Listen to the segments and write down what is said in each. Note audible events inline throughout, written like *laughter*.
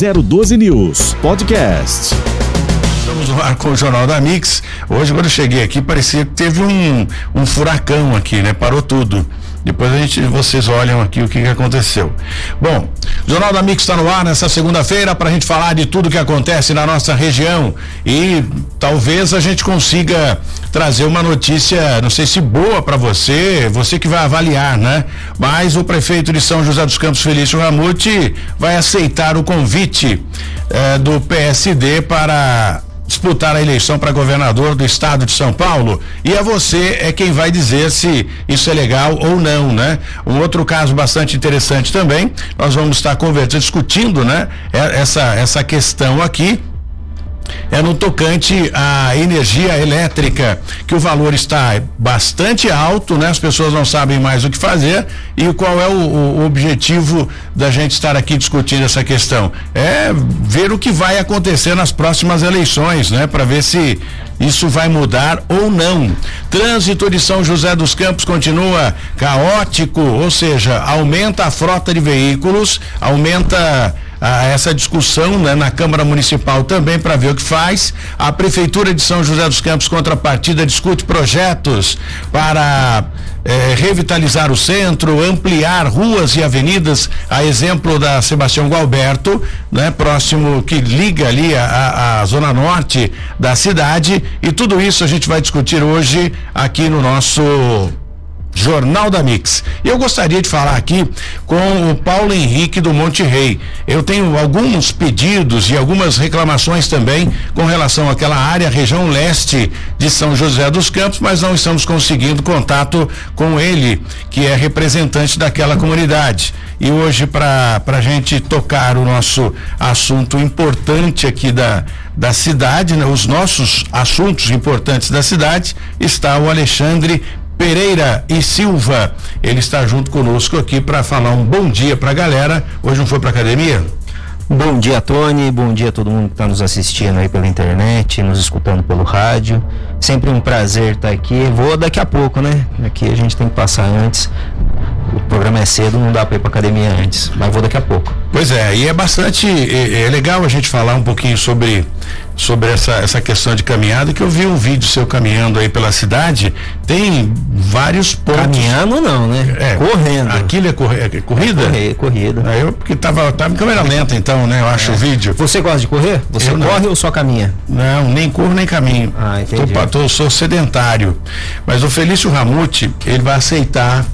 012 News Podcast. Estamos no ar com o Jornal da Mix. Hoje, quando eu cheguei aqui, parecia que teve um, um furacão aqui, né? Parou tudo. Depois a gente, vocês olham aqui o que, que aconteceu. Bom, o Jornal da Mix está no ar nessa segunda-feira para a gente falar de tudo que acontece na nossa região e talvez a gente consiga trazer uma notícia, não sei se boa para você, você que vai avaliar, né? Mas o prefeito de São José dos Campos, Felício Ramute, vai aceitar o convite eh, do PSD para disputar a eleição para governador do estado de São Paulo e a você é quem vai dizer se isso é legal ou não, né? Um outro caso bastante interessante também, nós vamos estar conversando, discutindo, né? É, essa essa questão aqui é no tocante à energia elétrica, que o valor está bastante alto, né? As pessoas não sabem mais o que fazer e qual é o, o objetivo da gente estar aqui discutindo essa questão? É ver o que vai acontecer nas próximas eleições, né? Para ver se isso vai mudar ou não. Trânsito de São José dos Campos continua caótico, ou seja, aumenta a frota de veículos, aumenta a essa discussão né, na Câmara Municipal também para ver o que faz. A Prefeitura de São José dos Campos, contrapartida, discute projetos para eh, revitalizar o centro, ampliar ruas e avenidas, a exemplo da Sebastião Gualberto, né, próximo que liga ali a, a zona norte da cidade. E tudo isso a gente vai discutir hoje aqui no nosso Jornal da Mix. Eu gostaria de falar aqui com o Paulo Henrique do Monte Rei. Eu tenho alguns pedidos e algumas reclamações também com relação àquela área, região leste de São José dos Campos, mas não estamos conseguindo contato com ele, que é representante daquela comunidade. E hoje, para a gente tocar o nosso assunto importante aqui da, da cidade, né, os nossos assuntos importantes da cidade, está o Alexandre Pereira e Silva. Ele está junto conosco aqui para falar um bom dia para a galera. Hoje não foi para academia? Bom dia, Tony. Bom dia a todo mundo que está nos assistindo aí pela internet, nos escutando pelo rádio. Sempre um prazer estar tá aqui. Vou daqui a pouco, né? Aqui a gente tem que passar antes. O programa é cedo, não dá para ir para academia antes, mas vou daqui a pouco. Pois é, e é bastante é, é legal a gente falar um pouquinho sobre sobre essa, essa questão de caminhada, que eu vi um vídeo seu caminhando aí pela cidade, tem vários pontos. Caminhando não, né? É, correndo. Aquilo é, corre, é corrida? É correr, corrida. Aí eu, porque tava, tava em câmera lenta então, né? Eu acho é. o vídeo. Você gosta de correr? Você eu corre não. ou só caminha? Não, nem corro nem caminho. Ah, entendi. Tô, tô, sou sedentário. Mas o Felício Ramute, ele vai aceitar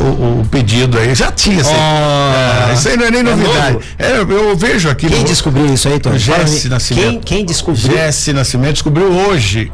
o, o, pedido aí. Já tinha. Assim, oh, é, isso aí não é nem é novidade. É, eu, vejo aqui. Quem no, descobriu isso aí, Tony? Jesse Nascimento. Quem, quem descobriu? Jesse Nascimento descobriu hoje.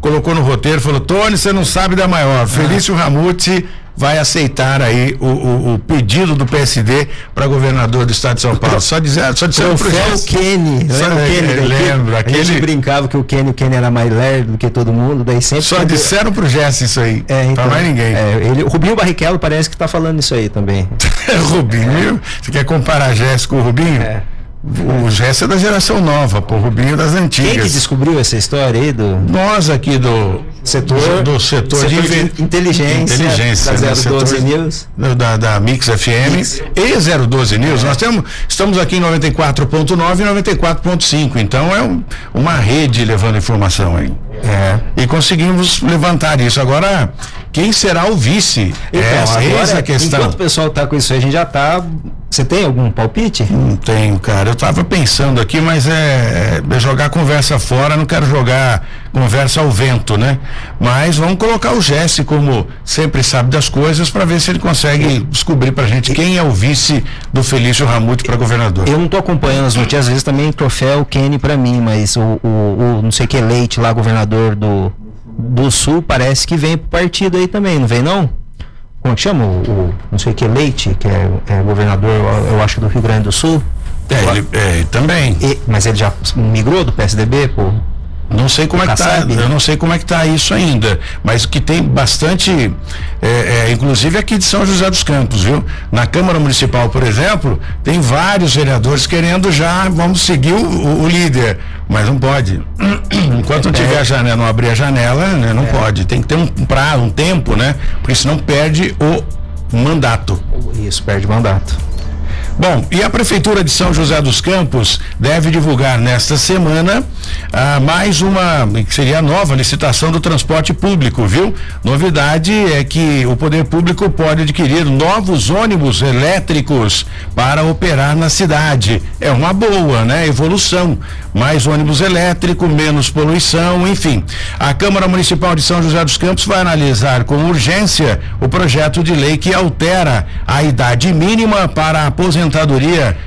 Colocou no roteiro, falou: Tony, você não sabe da maior. Ah. Felício Ramute vai aceitar aí o, o, o pedido do PSD para governador do estado de São Paulo. Só dizer, só dizer o Kenny. Só, lembra o Kenny? É, lembro. Aquele... A gente brincava que o Kenny, o Kenny era mais lerdo do que todo mundo, daí sempre. Só disseram pro Jesse isso aí. É, então, pra mais ninguém. É, ele, o Rubinho Barrichello parece que tá falando isso aí também. *laughs* Rubinho? Você quer comparar Jesse com o Rubinho? É. O Jesse é da geração nova, pô, o Rubinho das antigas. Quem que descobriu essa história aí do. Nós aqui do setor do, setor, setor de, de, inteligência, inteligência da 012 né? News, da, da Mix FM Mix. e 012 News. É. Nós temos, estamos aqui em 94.9 e 94.5, então é um, uma rede levando informação aí. É. E conseguimos levantar isso. Agora, quem será o vice? Então, essa, agora, essa é a questão. Enquanto o pessoal está com isso aí, a gente já está você tem algum palpite? Não tenho, cara. Eu estava pensando aqui, mas é, é, jogar conversa fora, não quero jogar conversa ao vento, né? Mas vamos colocar o Jesse como sempre sabe das coisas para ver se ele consegue descobrir pra gente quem é o vice do Felício Ramute para governador. Eu não estou acompanhando as notícias, às vezes também troféu Kenny para mim, mas o, o, o, não sei que Leite lá, governador do, do Sul, parece que vem pro partido aí também, não vem não? como chama o, o, não sei o que Leite, que é, é governador, eu, eu, acho do Rio Grande do Sul. É, ele é, também. E, mas ele já migrou do PSDB, pô? Não sei como é que tá, eu não sei como é que tá isso ainda, mas que tem bastante, é, é, inclusive aqui de São José dos Campos, viu? Na Câmara Municipal, por exemplo, tem vários vereadores querendo já, vamos seguir o, o líder, mas não pode. *clears throat* Enquanto não tiver a janela, não abrir a janela, né, não é. pode. Tem que ter um prazo, um tempo, né? Porque senão perde o mandato. Isso, perde o mandato. Bom, e a Prefeitura de São José dos Campos deve divulgar nesta semana ah, mais uma, que seria a nova licitação do transporte público, viu? Novidade é que o poder público pode adquirir novos ônibus elétricos para operar na cidade. É uma boa, né? Evolução. Mais ônibus elétrico, menos poluição, enfim. A Câmara Municipal de São José dos Campos vai analisar com urgência o projeto de lei que altera a idade mínima para a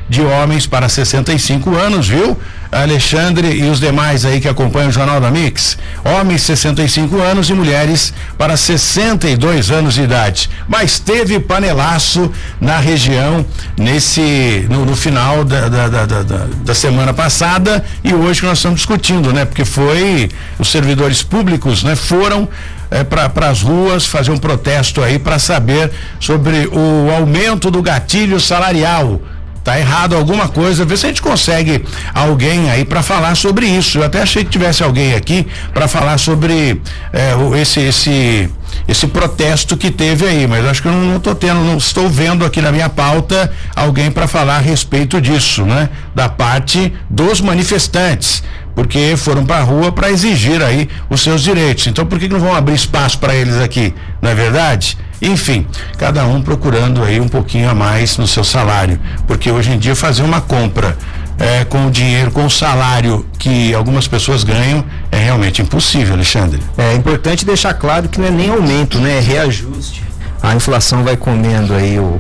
de homens para 65 anos, viu? Alexandre e os demais aí que acompanham o Jornal da Mix. Homens 65 anos e mulheres para 62 anos de idade. Mas teve panelaço na região nesse no, no final da, da, da, da, da semana passada e hoje que nós estamos discutindo, né? Porque foi os servidores públicos, né? Foram é, para as ruas fazer um protesto aí para saber sobre o aumento do gatilho salarial tá errado alguma coisa, ver se a gente consegue alguém aí para falar sobre isso. Eu até achei que tivesse alguém aqui para falar sobre é, esse esse esse protesto que teve aí, mas acho que eu não estou tendo, não estou vendo aqui na minha pauta alguém para falar a respeito disso, né? Da parte dos manifestantes, porque foram para a rua para exigir aí os seus direitos. Então por que, não vão abrir espaço para eles aqui? Não é verdade? Enfim, cada um procurando aí um pouquinho a mais no seu salário, porque hoje em dia fazer uma compra é, com o dinheiro, com o salário que algumas pessoas ganham, é realmente impossível, Alexandre. É importante deixar claro que não é nem aumento, né? É reajuste. A inflação vai comendo aí o,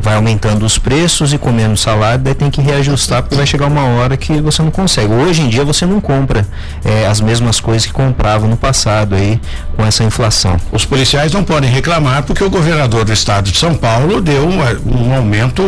vai aumentando os preços e comendo salário, daí tem que reajustar porque vai chegar uma hora que você não consegue. Hoje em dia você não compra é, as mesmas coisas que comprava no passado aí com essa inflação. Os policiais não podem reclamar porque o governador do estado de São Paulo deu um, um aumento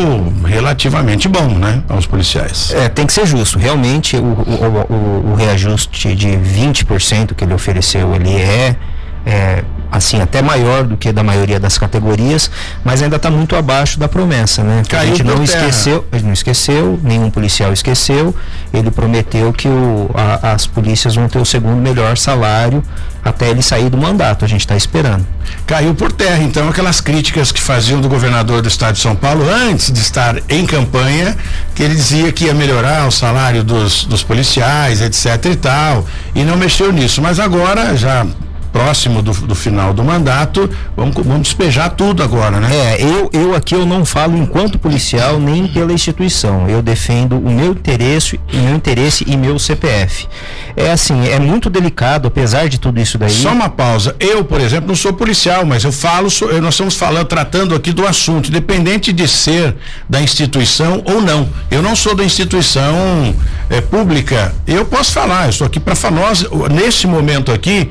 relativamente bom, né, aos policiais. É, tem que ser justo. Realmente o, o, o, o reajuste de 20% que ele ofereceu, ele é é, assim até maior do que da maioria das categorias, mas ainda está muito abaixo da promessa, né? a gente não esqueceu, não esqueceu, nenhum policial esqueceu. Ele prometeu que o, a, as polícias vão ter o segundo melhor salário até ele sair do mandato. A gente está esperando. Caiu por terra, então, aquelas críticas que faziam do governador do estado de São Paulo antes de estar em campanha, que ele dizia que ia melhorar o salário dos, dos policiais, etc e tal, e não mexeu nisso. Mas agora já próximo do, do, final do mandato, vamos, vamos despejar tudo agora, né? É, eu, eu aqui eu não falo enquanto policial nem pela instituição. Eu defendo o meu interesse, o meu interesse e meu CPF. É assim, é muito delicado, apesar de tudo isso daí. Só uma pausa. Eu, por exemplo, não sou policial, mas eu falo, nós estamos falando, tratando aqui do assunto, independente de ser da instituição ou não. Eu não sou da instituição é, pública. Eu posso falar, eu estou aqui para falar. Nós, nesse momento aqui,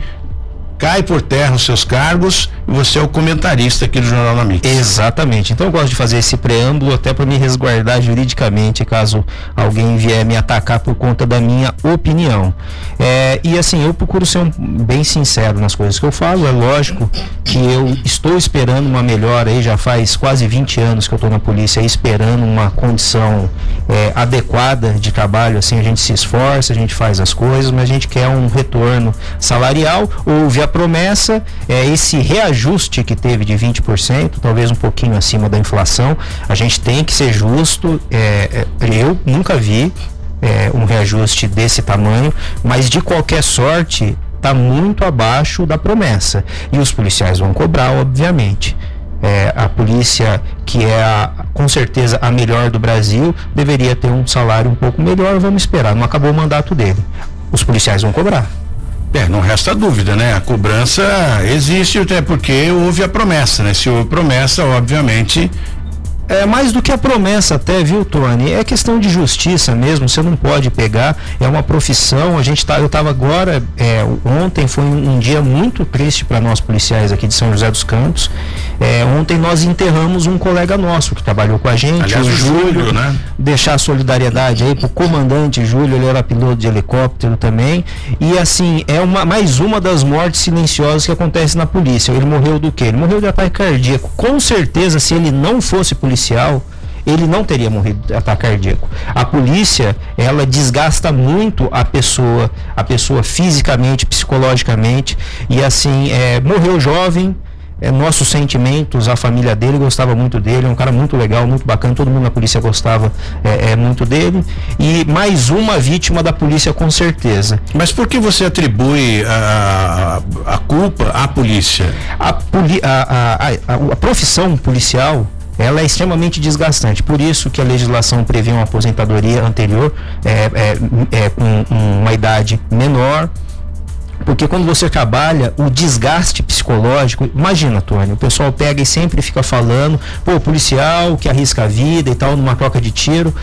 cai por terra os seus cargos você é o comentarista aqui do Jornal da Mix. Exatamente. Então eu gosto de fazer esse preâmbulo até para me resguardar juridicamente caso alguém vier me atacar por conta da minha opinião. É, e assim, eu procuro ser um, bem sincero nas coisas que eu falo. É lógico que eu estou esperando uma melhora aí, já faz quase 20 anos que eu estou na polícia esperando uma condição é, adequada de trabalho. Assim, a gente se esforça, a gente faz as coisas, mas a gente quer um retorno salarial. Houve a promessa, é, esse reajuste que teve de 20%, talvez um pouquinho acima da inflação, a gente tem que ser justo. É, é, eu nunca vi é, um reajuste desse tamanho, mas de qualquer sorte está muito abaixo da promessa. E os policiais vão cobrar, obviamente. É, a polícia, que é a, com certeza a melhor do Brasil, deveria ter um salário um pouco melhor. Vamos esperar, não acabou o mandato dele. Os policiais vão cobrar. É, não resta dúvida, né? A cobrança existe até porque houve a promessa, né? Se houve promessa, obviamente é mais do que a promessa até, viu, Tony? É questão de justiça mesmo, você não pode pegar, é uma profissão, a gente tá, eu estava agora, é, ontem foi um, um, dia muito triste para nós policiais aqui de São José dos Campos. É, ontem nós enterramos um colega nosso que trabalhou com a gente, Aliás, o Júlio, Júlio, né? Deixar a solidariedade aí pro comandante Júlio, ele era piloto de helicóptero também. E assim, é uma, mais uma das mortes silenciosas que acontece na polícia. Ele morreu do quê? Ele morreu de ataque cardíaco. Com certeza, se ele não fosse policial, policial, ele não teria morrido de ataque cardíaco. A polícia, ela desgasta muito a pessoa, a pessoa fisicamente, psicologicamente, e assim, é, morreu jovem, é, nossos sentimentos à família dele, gostava muito dele, é um cara muito legal, muito bacana, todo mundo na polícia gostava é, é, muito dele. E mais uma vítima da polícia, com certeza. Mas por que você atribui a, a, culpa à polícia? A, poli, a, a, a, a profissão policial ela é extremamente desgastante. Por isso que a legislação prevê uma aposentadoria anterior é, é, é com uma idade menor, porque quando você trabalha, o desgaste psicológico, imagina, Tony, o pessoal pega e sempre fica falando, pô, policial que arrisca a vida e tal, numa troca de tiro.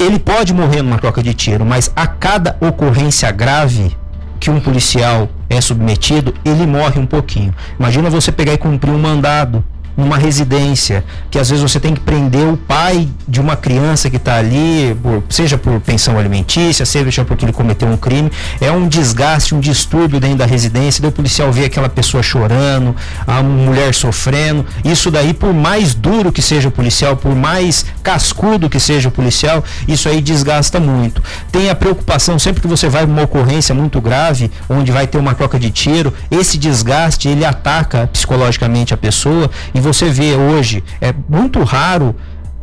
Ele pode morrer numa troca de tiro, mas a cada ocorrência grave que um policial é submetido, ele morre um pouquinho. Imagina você pegar e cumprir um mandado numa residência, que às vezes você tem que prender o pai de uma criança que está ali, por, seja por pensão alimentícia, seja porque ele cometeu um crime, é um desgaste, um distúrbio dentro da residência, daí o policial vê aquela pessoa chorando, a mulher sofrendo, isso daí por mais duro que seja o policial, por mais cascudo que seja o policial, isso aí desgasta muito. Tem a preocupação, sempre que você vai uma ocorrência muito grave, onde vai ter uma troca de tiro, esse desgaste, ele ataca psicologicamente a pessoa e você vê hoje, é muito raro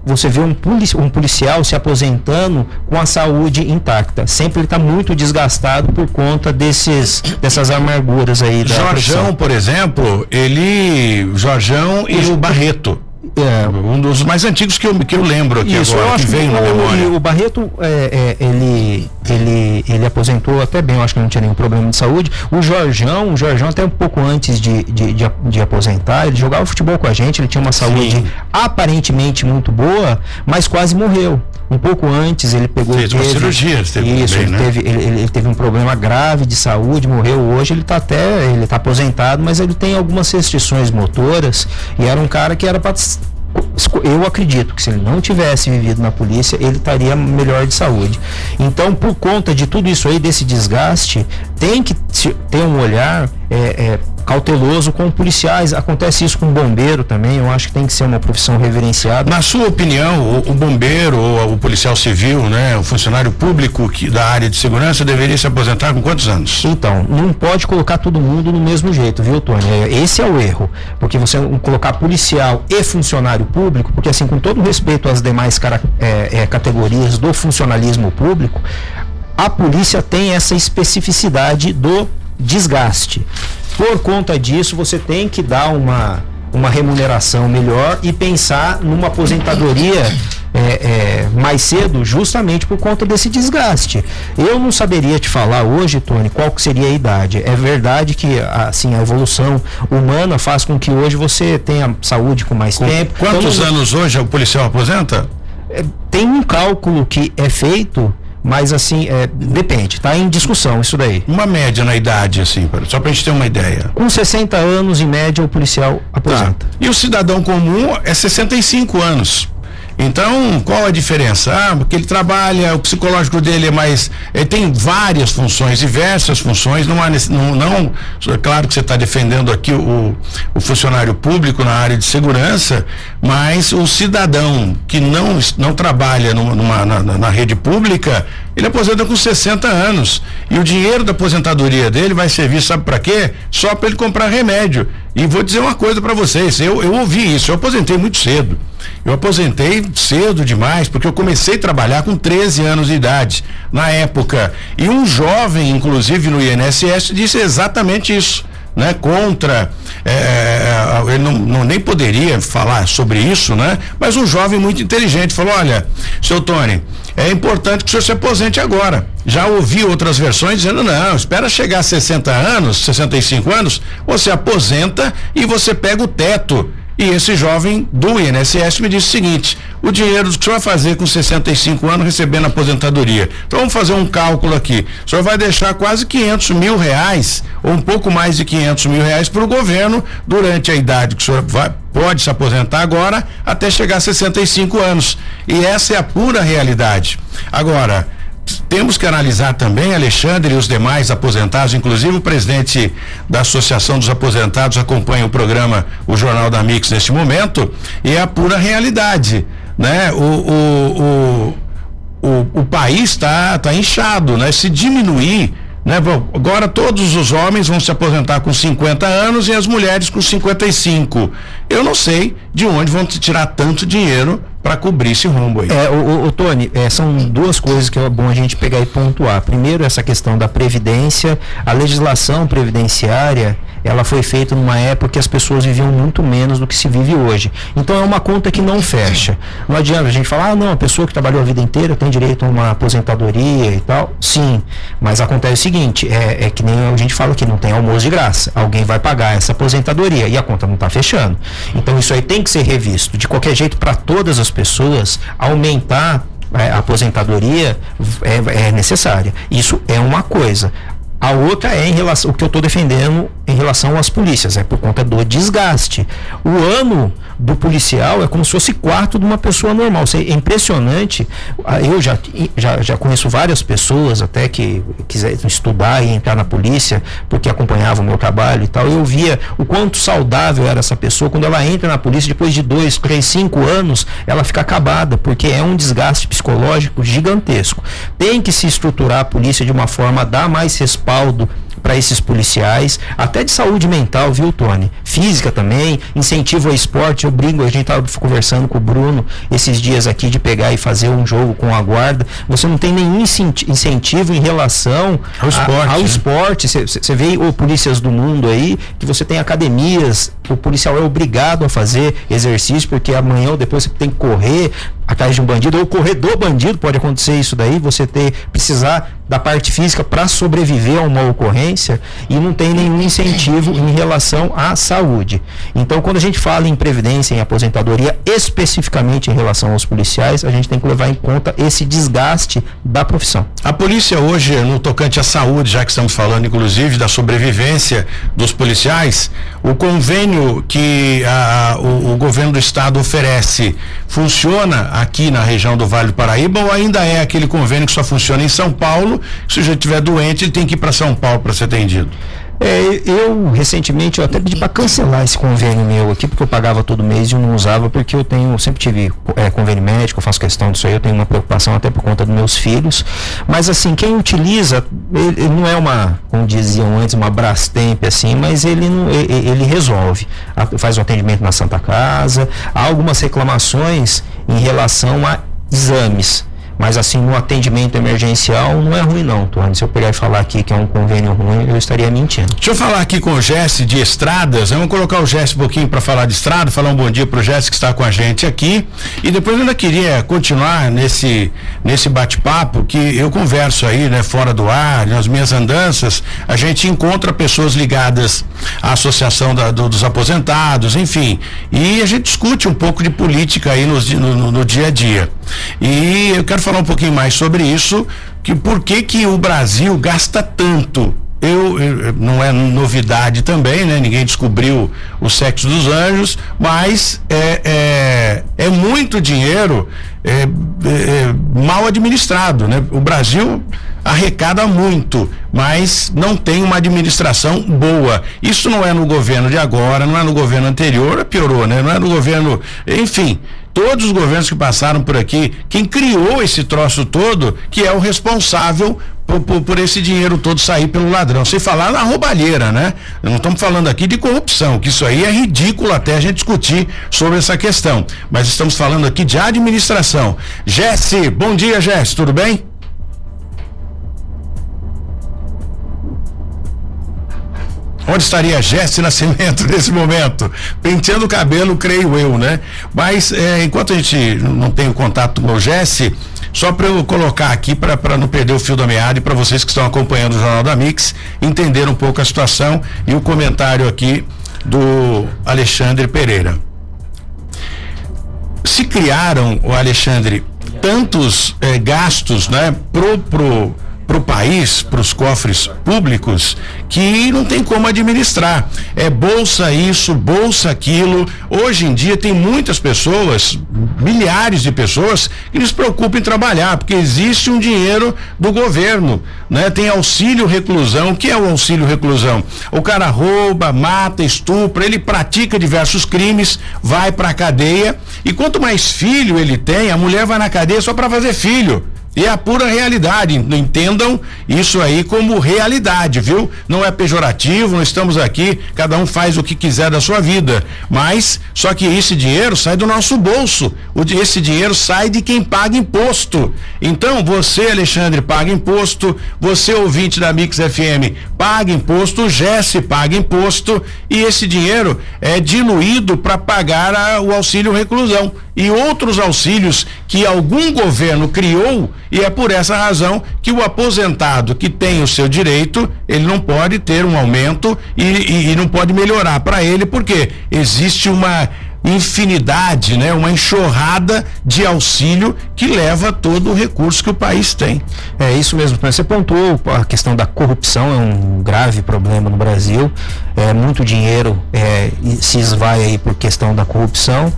você vê um, polici um policial se aposentando com a saúde intacta. Sempre ele está muito desgastado por conta desses, dessas amarguras aí da Jorjão, por exemplo, ele. Jorjão e o Barreto. É, um dos mais antigos que eu, que eu lembro aqui Isso, agora, que veio na memória. O, o Barreto, é, é, ele, ele, ele aposentou até bem, eu acho que não tinha nenhum problema de saúde. O Jorjão, o Jorjão até um pouco antes de, de, de, de aposentar, ele jogava futebol com a gente, ele tinha uma saúde Sim. aparentemente muito boa, mas quase morreu. Um pouco antes ele pegou. Fez teve, uma cirurgia, teve isso, bem, ele, né? teve, ele, ele, teve um problema grave de saúde, morreu hoje, ele está até, ele está aposentado, mas ele tem algumas restrições motoras e era um cara que era para eu acredito que se ele não tivesse vivido na polícia, ele estaria melhor de saúde. Então, por conta de tudo isso aí, desse desgaste, tem que ter um olhar é, é, cauteloso com policiais. Acontece isso com bombeiro também. Eu acho que tem que ser uma profissão reverenciada. Na sua opinião, o, o bombeiro ou o policial civil, né, o funcionário público que, da área de segurança deveria se aposentar com quantos anos? Então, não pode colocar todo mundo no mesmo jeito, viu, Tony? É, esse é o erro. Porque você colocar policial e funcionário público, porque assim, com todo respeito às demais cara, é, é, categorias do funcionalismo público, a polícia tem essa especificidade do desgaste. Por conta disso, você tem que dar uma, uma remuneração melhor e pensar numa aposentadoria é, é, mais cedo, justamente por conta desse desgaste. Eu não saberia te falar hoje, Tony, qual que seria a idade. É verdade que assim a evolução humana faz com que hoje você tenha saúde com mais com tempo. Quantos então, anos hoje o policial aposenta? É, tem um cálculo que é feito mas assim, é, depende, tá em discussão isso daí. Uma média na idade, assim, só pra gente ter uma ideia. Com 60 anos, em média, o policial aposenta. Tá. E o cidadão comum é 65 anos. Então, qual a diferença? Ah, porque ele trabalha, o psicológico dele é mais. Ele tem várias funções, diversas funções. Não, há, não, não é claro que você está defendendo aqui o, o funcionário público na área de segurança, mas o cidadão que não, não trabalha numa, na, na rede pública, ele aposenta com 60 anos. E o dinheiro da aposentadoria dele vai servir, sabe para quê? Só para ele comprar remédio. E vou dizer uma coisa para vocês, eu, eu ouvi isso, eu aposentei muito cedo. Eu aposentei cedo demais, porque eu comecei a trabalhar com 13 anos de idade, na época. E um jovem, inclusive no INSS, disse exatamente isso. Né, contra, é, é, ele não, não, nem poderia falar sobre isso, né? Mas um jovem muito inteligente falou: olha, seu Tony, é importante que o senhor se aposente agora. Já ouvi outras versões dizendo: não, espera chegar a 60 anos, 65 anos, você aposenta e você pega o teto e esse jovem do INSS me disse o seguinte: o dinheiro que o senhor vai fazer com 65 anos recebendo aposentadoria. Então vamos fazer um cálculo aqui. O senhor vai deixar quase 500 mil reais, ou um pouco mais de 500 mil reais para o governo durante a idade que o senhor vai, pode se aposentar agora até chegar a 65 anos. E essa é a pura realidade. Agora temos que analisar também, Alexandre e os demais aposentados, inclusive o presidente da Associação dos Aposentados acompanha o programa, o Jornal da Mix neste momento, e é a pura realidade, né? O, o, o, o, país está tá inchado, né? Se diminuir Né? Agora todos os homens vão se aposentar com 50 anos e as mulheres com 55. Eu não sei de onde vão tirar tanto dinheiro para cobrir esse rombo aí. É, o, o, Tony, é, são duas coisas que é bom a gente pegar e pontuar. Primeiro, essa questão da previdência, a legislação previdenciária, ela foi feita numa época que as pessoas viviam muito menos do que se vive hoje. Então é uma conta que não fecha. Não adianta a gente falar, ah, não, a pessoa que trabalhou a vida inteira tem direito a uma aposentadoria e tal. Sim, mas acontece o seguinte, é, é que nem a gente fala que não tem almoço de graça. Alguém vai pagar essa aposentadoria e a conta não está fechando. Então isso aí tem que ser revisto. De qualquer jeito, para todas as pessoas, aumentar é, a aposentadoria é, é, necessária. Isso é uma coisa. A outra é em relação o que eu estou defendendo em relação às polícias, é por conta do desgaste. O ano do policial é como se fosse quarto de uma pessoa normal. Isso é impressionante. Ah, eu já, já, já conheço várias pessoas até que quiseram estudar e entrar na polícia porque acompanhavam o meu trabalho e tal. Eu via o quanto saudável era essa pessoa. Quando ela entra na polícia, depois de dois, três, cinco anos, ela fica acabada, porque é um desgaste psicológico gigantesco. Tem que se estruturar a polícia de uma forma a dar mais respaldo respaldo para esses policiais, até de saúde mental, viu, Tony? Física também, incentivo ao esporte. Eu brinco, a gente estava conversando com o Bruno esses dias aqui de pegar e fazer um jogo com a guarda. Você não tem nenhum incentivo em relação ao esporte. Ao né? esporte. Você vê o Polícias do Mundo aí, que você tem academias, o policial é obrigado a fazer exercício, porque amanhã ou depois você tem que correr atrás de um bandido, ou correr do bandido, pode acontecer isso daí, você ter precisar da parte física para sobreviver a uma ocorrência e não tem nenhum incentivo em relação à saúde. Então, quando a gente fala em previdência, em aposentadoria, especificamente em relação aos policiais, a gente tem que levar em conta esse desgaste da profissão. A polícia hoje, no tocante à saúde, já que estamos falando inclusive da sobrevivência dos policiais, o convênio que a, o, o governo do estado oferece funciona aqui na região do Vale do Paraíba ou ainda é aquele convênio que só funciona em São Paulo? Se o sujeito estiver doente, ele tem que ir para São Paulo para ser atendido. É, eu recentemente eu até pedi para cancelar esse convênio meu aqui, porque eu pagava todo mês e eu não usava, porque eu tenho, sempre tive é, convênio médico, eu faço questão disso aí, eu tenho uma preocupação até por conta dos meus filhos. Mas assim, quem utiliza, ele, não é uma, como diziam antes, uma Brastemp assim, mas ele, ele, ele resolve. Faz o atendimento na Santa Casa, há algumas reclamações em relação a exames mas assim, no atendimento emergencial não é ruim não, Tony. Se eu pegar e falar aqui que é um convênio ruim, eu estaria mentindo. Deixa eu falar aqui com o Jesse de Estradas. Vamos colocar o Jesse um pouquinho para falar de estrada, falar um bom dia pro Jesse que está com a gente aqui. E depois eu ainda queria continuar nesse, nesse bate-papo que eu converso aí, né, fora do ar, nas minhas andanças, a gente encontra pessoas ligadas à Associação da, do, dos Aposentados, enfim. E a gente discute um pouco de política aí no, no, no dia a dia. E eu quero falar um pouquinho mais sobre isso, que por que que o Brasil gasta tanto eu, eu, não é novidade também, né? Ninguém descobriu o sexo dos anjos, mas é, é, é muito dinheiro é, é, é mal administrado, né? O Brasil arrecada muito, mas não tem uma administração boa. Isso não é no governo de agora, não é no governo anterior, piorou, né? Não é no governo, enfim, todos os governos que passaram por aqui, quem criou esse troço todo, que é o responsável por, por, por, esse dinheiro todo sair pelo ladrão. Sem falar na roubalheira, né? Não estamos falando aqui de corrupção, que isso aí é ridículo até a gente discutir sobre essa questão. Mas estamos falando aqui de administração. Jesse, bom dia, Jesse, tudo bem? Onde estaria Jesse Nascimento *laughs* nesse momento? Penteando o cabelo, creio eu, né? Mas é, enquanto a gente não tem o contato com o Jesse, só para eu colocar aqui para não perder o fio da meada e para vocês que estão acompanhando o Jornal da Mix entender um pouco a situação e o comentário aqui do Alexandre Pereira. Se criaram, o Alexandre, tantos eh, gastos, né, pro, pro para o país, para os cofres públicos, que não tem como administrar. É bolsa isso, bolsa aquilo. Hoje em dia tem muitas pessoas, milhares de pessoas, que se preocupam em trabalhar, porque existe um dinheiro do governo, né? Tem auxílio reclusão. O que é o auxílio reclusão? O cara rouba, mata, estupra, ele pratica diversos crimes, vai para a cadeia e quanto mais filho ele tem, a mulher vai na cadeia só para fazer filho E é a pura realidade. Entendam isso aí como realidade, viu? Não é pejorativo, não estamos aqui, cada um faz o que quiser da sua vida. Mas, só que esse dinheiro sai do nosso bolso. Esse dinheiro sai de quem paga imposto. Então, você, Alexandre, paga imposto, você, ouvinte da Mix FM, paga imposto, o Jesse paga imposto, e esse dinheiro é diluído para pagar a, o auxílio reclusão e outros auxílios que algum governo criou e é por essa razão que o aposentado que tem o seu direito ele não pode ter um aumento e, e, e não pode melhorar para ele porque existe uma infinidade, né, uma enxurrada de auxílio que leva todo o recurso que o país tem. É isso mesmo. Você pontuou a questão da corrupção é um grave problema no Brasil. É muito dinheiro é, se esvai aí por questão da corrupção,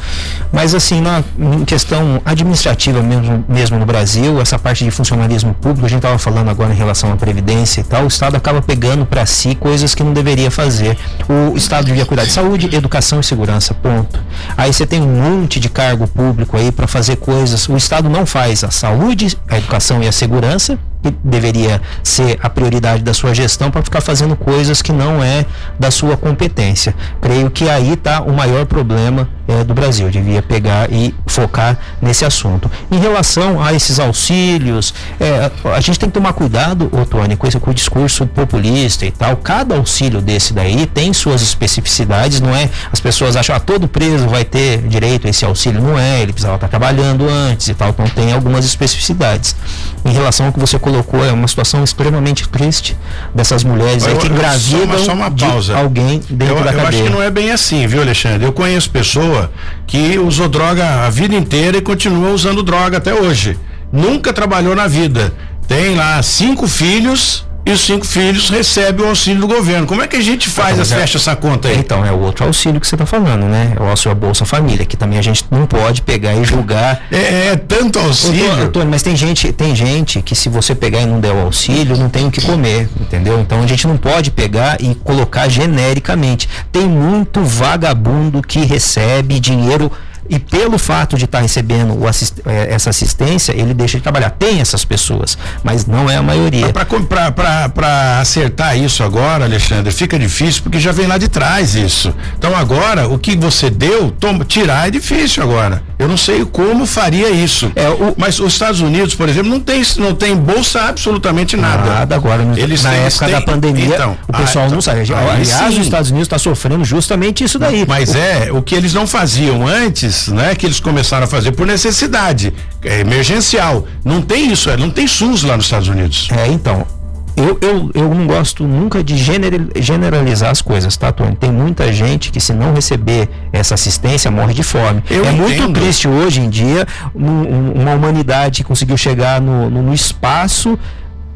mas assim na questão administrativa mesmo, mesmo no Brasil, essa parte de funcionalismo público, a gente estava falando agora em relação à previdência e tal, o Estado acaba pegando para si coisas que não deveria fazer. O Estado devia cuidar de saúde, educação e segurança, ponto. Aí você tem um monte de cargo público aí para fazer coisas. O Estado não faz a saúde, a educação e a segurança, deveria ser a prioridade da sua gestão, para ficar fazendo coisas que não é da sua competência. Creio que aí está o maior problema é, do Brasil. Devia pegar e focar nesse assunto. Em relação a esses auxílios, é, a gente tem que tomar cuidado, Tony, com, esse, com o discurso populista e tal. Cada auxílio desse daí tem suas especificidades, não é? As pessoas acham, ah, todo preso vai ter direito a esse auxílio. Não é, ele precisava estar trabalhando antes e tal. Então tem algumas especificidades. Em relação ao que você colocou, é uma situação extremamente triste dessas mulheres eu, que engravidam só uma, uma de alguém dentro eu, da eu cadeia. Eu acho que não é bem assim, viu, Alexandre? Eu conheço pessoa que usou droga a vida inteira e continua usando droga até hoje. Nunca trabalhou na vida. Tem lá cinco filhos e os cinco filhos recebem o auxílio do governo. Como é que a gente faz, então, fecha essa conta aí? Então, é o outro auxílio que você está falando, né? É o auxílio Bolsa Família, que também a gente não pode pegar e julgar. É, é tanto auxílio. Antônio, mas tem gente, tem gente que se você pegar e não der o auxílio, não tem o que comer, entendeu? Então a gente não pode pegar e colocar genericamente. Tem muito vagabundo que recebe dinheiro e pelo fato de estar tá recebendo assist eh, essa assistência, ele deixa de trabalhar. Tem essas pessoas, mas não é a maioria. Para acertar isso agora, Alexandre, fica difícil porque já vem lá de trás isso. Então agora, o que você deu, toma, tirar é difícil agora. Eu não sei como faria isso. É, o, mas os Estados Unidos, por exemplo, não tem, não tem bolsa absolutamente nada. Nada agora. Eles, na época têm, da pandemia, então, o pessoal ah, não sabe. Aliás, sim. os Estados Unidos está sofrendo justamente isso daí. Mas o, é, o que eles não faziam antes né, que eles começaram a fazer por necessidade, é emergencial. Não tem isso, é, não tem SUS lá nos Estados Unidos. É, então, eu, eu, eu não gosto nunca de generalizar as coisas, tá, Tony? Tem muita gente que, se não receber essa assistência, morre de fome. Eu é entendo. muito triste hoje em dia um, uma humanidade que conseguiu chegar no, no, espaço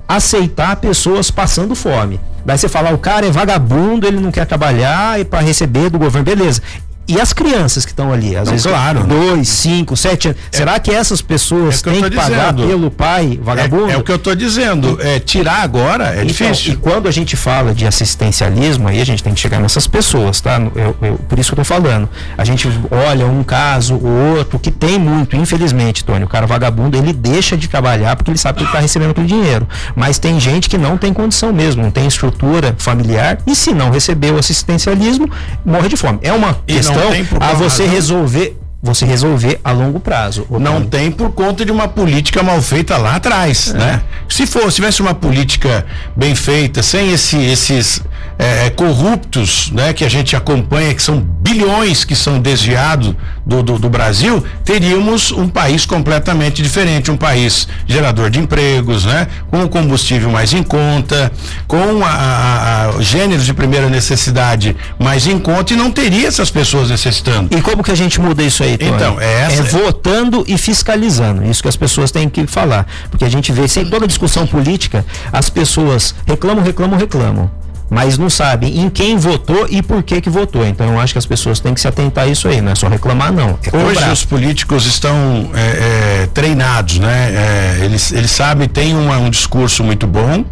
aceitar pessoas passando fome. Daí você fala, o cara é vagabundo, ele não quer trabalhar e para receber do governo, beleza. E as crianças que estão ali, às não, vezes, claro, dois, cinco, sete anos. É, Será que essas pessoas é que têm que pagar dizendo. pelo pai vagabundo? É, é o que eu estou dizendo. É, tirar agora é então, difícil. E quando a gente fala de assistencialismo, aí a gente tem que chegar nessas pessoas, tá? Eu, eu, por isso que eu estou falando. A gente olha um caso, o outro, que tem muito, infelizmente, Tony, o cara vagabundo, ele deixa de trabalhar porque ele sabe que ele está recebendo aquele dinheiro. Mas tem gente que não tem condição mesmo, não tem estrutura familiar, e se não receber o assistencialismo, morre de fome. É uma e questão a você razão. resolver você resolver a longo prazo. Não tem por conta de uma política mal feita lá atrás, é. né? Se for, se tivesse uma política bem feita, sem esse, esses é, é, corruptos, né, que a gente acompanha, que são bilhões que são desviados do, do, do, Brasil, teríamos um país completamente diferente, um país gerador de empregos, né, com o combustível mais em conta, com a, a, a gêneros de primeira necessidade mais em conta e não teria essas pessoas necessitando. E como que a gente muda isso aí, Tony? Então, é, essa... é votando e fiscalizando, isso que as pessoas têm que falar, porque a gente vê sem toda discussão política, as pessoas reclamam, reclamam, reclamam mas não sabem em quem votou e por que que votou. Então eu acho que as pessoas têm que se atentar a isso aí, não é só reclamar não. É Hoje os políticos estão é, é, treinados, né? É, eles, eles sabem, têm uma, um discurso muito bom,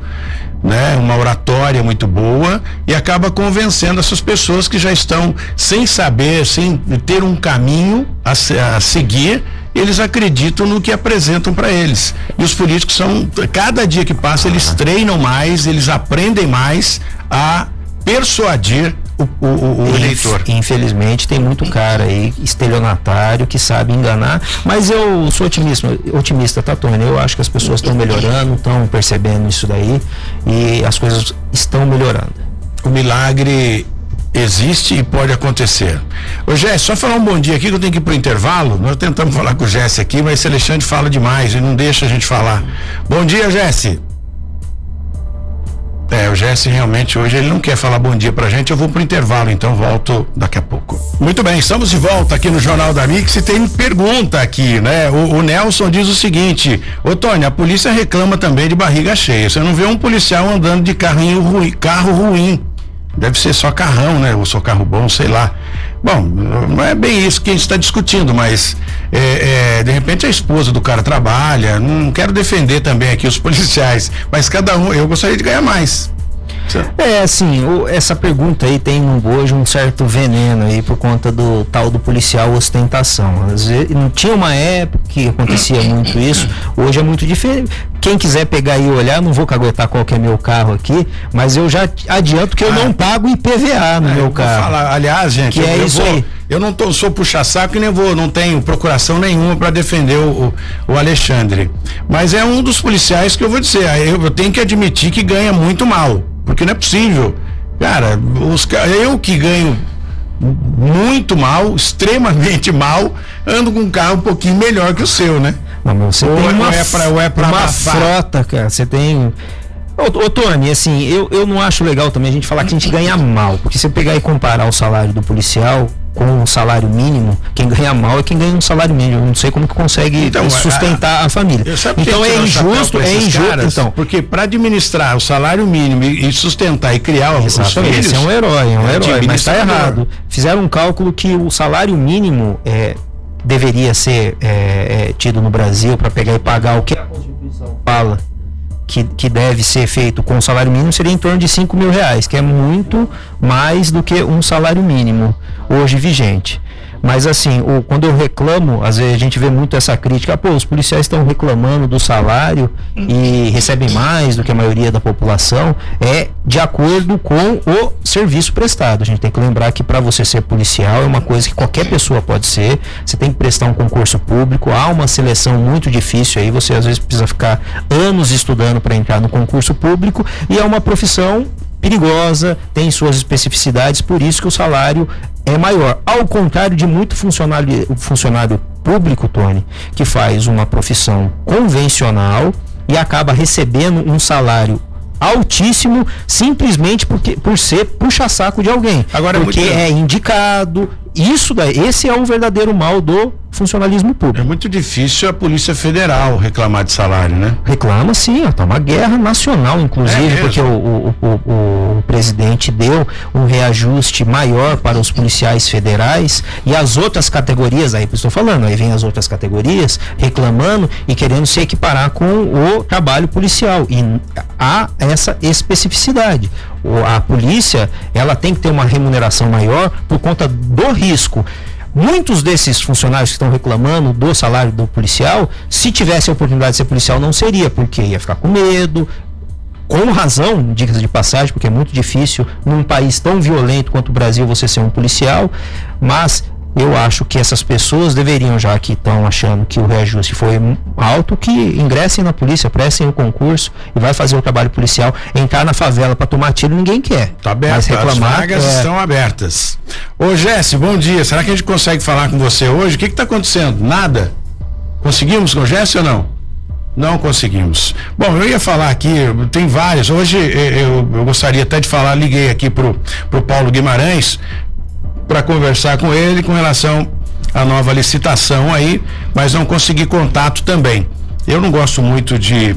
né? Uma oratória muito boa e acaba convencendo essas pessoas que já estão sem saber, sem ter um caminho a, a seguir eles acreditam no que apresentam para eles. E os políticos são, cada dia que passa, eles treinam mais, eles aprendem mais a persuadir o, o, o eleitor. Infelizmente tem muito cara aí estelionatário que sabe enganar, mas eu sou otimista, otimista, tá, Tony? Eu acho que as pessoas estão melhorando, estão percebendo isso daí e as coisas estão melhorando. O milagre existe e pode acontecer. Ô Jesse, só falar um bom dia aqui que eu tenho que ir pro intervalo. Nós tentamos falar com o Jesse aqui, mas esse Alexandre fala demais e não deixa a gente falar. Bom dia, Jesse. É, o Jesse realmente hoje ele não quer falar bom dia pra gente. Eu vou pro intervalo, então volto daqui a pouco. Muito bem, estamos de volta aqui no Jornal da Mix e tem pergunta aqui, né? O, o Nelson diz o seguinte: Ô Tony, a polícia reclama também de barriga cheia. Você não vê um policial andando de carrinho ruim, carro ruim. Deve ser só carrão, né? Ou só carro bom, sei lá. Bom, não é bem isso que a gente está discutindo, mas é, é, de repente a esposa do cara trabalha. Não quero defender também aqui os *laughs* policiais, mas cada um, eu gostaria de ganhar mais. É, assim, essa pergunta aí tem hoje um certo veneno aí por conta do tal do policial ostentação. Às vezes, não tinha uma época que acontecia muito isso, hoje é muito diferente. Quem quiser pegar e olhar, não vou caguetar qual que é meu carro aqui, mas eu já adianto que eu ah, não pago IPVA no é, meu carro. Falar, aliás, gente, que eu, é isso vou, aí. Eu não tô, sou puxa-saco e nem vou, não tenho procuração nenhuma para defender o, o, o, Alexandre. Mas é um dos policiais que eu vou dizer, eu, eu tenho que admitir que ganha muito mal. Porque não é possível. Cara, os, eu que ganho muito mal, extremamente mal, ando com um carro um pouquinho melhor que o seu, né? Não, você ou, tem uma, é pra, é pra uma frota, cara. Você tem. Ô, ô Tony, assim, eu, eu não acho legal também a gente falar que a gente ganha mal. Porque se você pegar e comparar o salário do policial com o salário mínimo, quem ganha mal é quem ganha um salário mínimo. Eu não sei como que consegue então, sustentar a, a família. Então é injusto, é injusto. Então, porque para administrar o salário mínimo e, sustentar e criar os filhos, esse é um herói, é um é herói, mas está errado. Fizeram um cálculo que o salário mínimo é, deveria ser é, é, tido no Brasil para pegar e pagar o que a Constituição fala que, que deve ser feito com o salário mínimo seria em torno de 5 mil reais, que é muito mais do que um salário mínimo hoje vigente. Mas assim, o, quando eu reclamo, às vezes a gente vê muito essa crítica, pô, os policiais estão reclamando do salário e recebem mais do que a maioria da população, é de acordo com o serviço prestado. A gente tem que lembrar que para você ser policial é uma coisa que qualquer pessoa pode ser. Você tem que prestar um concurso público, há uma seleção muito difícil aí, você às vezes precisa ficar anos estudando para entrar no concurso público e é uma profissão perigosa, tem suas especificidades, por isso que o salário é maior. Ao contrário de muito funcionário, funcionário público, Tony, que faz uma profissão convencional e acaba recebendo um salário altíssimo simplesmente porque, por ser puxa-saco de alguém. Agora, porque é, é indicado. Isso daí, esse é o verdadeiro mal do funcionalismo público. É muito difícil a Polícia Federal reclamar de salário, né? Reclama sim, está uma guerra nacional, inclusive, é porque o, o, o, o, presidente deu um reajuste maior para os policiais federais e as outras categorias, aí estou falando, aí vem as outras categorias reclamando e querendo se equiparar com o trabalho policial. E há essa especificidade. A polícia, ela tem que ter uma remuneração maior por conta do risco. Muitos desses funcionários que estão reclamando do salário do policial, se tivesse a oportunidade de ser policial, não seria, porque ia ficar com medo, com razão, dicas de passagem, porque é muito difícil num país tão violento quanto o Brasil você ser um policial, mas eu acho que essas pessoas deveriam, já que estão achando que o reajuste foi alto, que ingressem na polícia, prestem o concurso e vai fazer o trabalho policial. Entrar na favela para tomar tiro ninguém quer. Tá aberto, mas reclamar, as vagas é... estão abertas. Ô Jesse, bom dia. Será que a gente consegue falar com você hoje? O que está acontecendo? Nada? Conseguimos com o Jesse ou não? Não conseguimos. Bom, eu ia falar aqui, tem várias. Hoje eu, eu gostaria até de falar, liguei aqui pro, pro Paulo Guimarães, para conversar com ele com relação à nova licitação aí, mas não consegui contato também. Eu não gosto muito de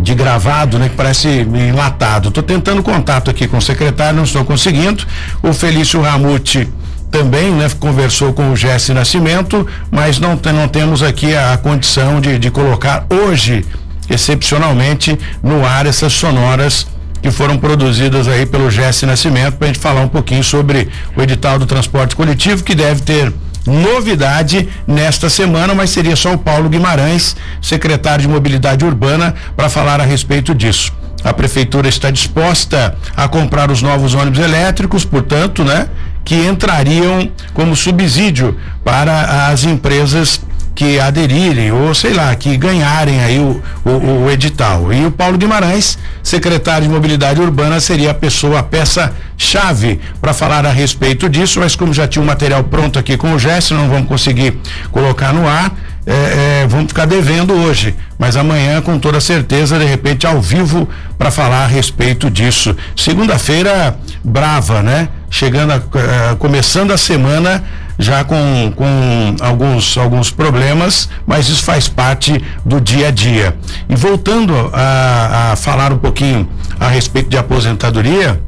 de gravado, né, que parece enlatado. Estou tentando contato aqui com o secretário, não estou conseguindo. O Felício Ramute também, né, conversou com o Jesse Nascimento, mas não, não temos aqui a, a condição de, de colocar hoje, excepcionalmente, no ar essas sonoras que foram produzidas aí pelo Jesse Nascimento para a gente falar um pouquinho sobre o edital do transporte coletivo que deve ter novidade nesta semana, mas seria só o Paulo Guimarães, secretário de Mobilidade Urbana, para falar a respeito disso. A prefeitura está disposta a comprar os novos ônibus elétricos, portanto, né, que entrariam como subsídio para as empresas que aderirem ou sei lá, que ganharem aí o, o, o, edital. E o Paulo Guimarães, secretário de Mobilidade Urbana, seria a pessoa, a peça chave para falar a respeito disso, mas como já tinha o material pronto aqui com o Gesso, não vamos conseguir colocar no ar. É, é, vamos ficar devendo hoje, mas amanhã com toda certeza, de repente ao vivo para falar a respeito disso. Segunda-feira brava, né? Chegando a, uh, começando a semana já com, com alguns, alguns problemas, mas isso faz parte do dia a dia. E voltando a, a falar um pouquinho a respeito de aposentadoria,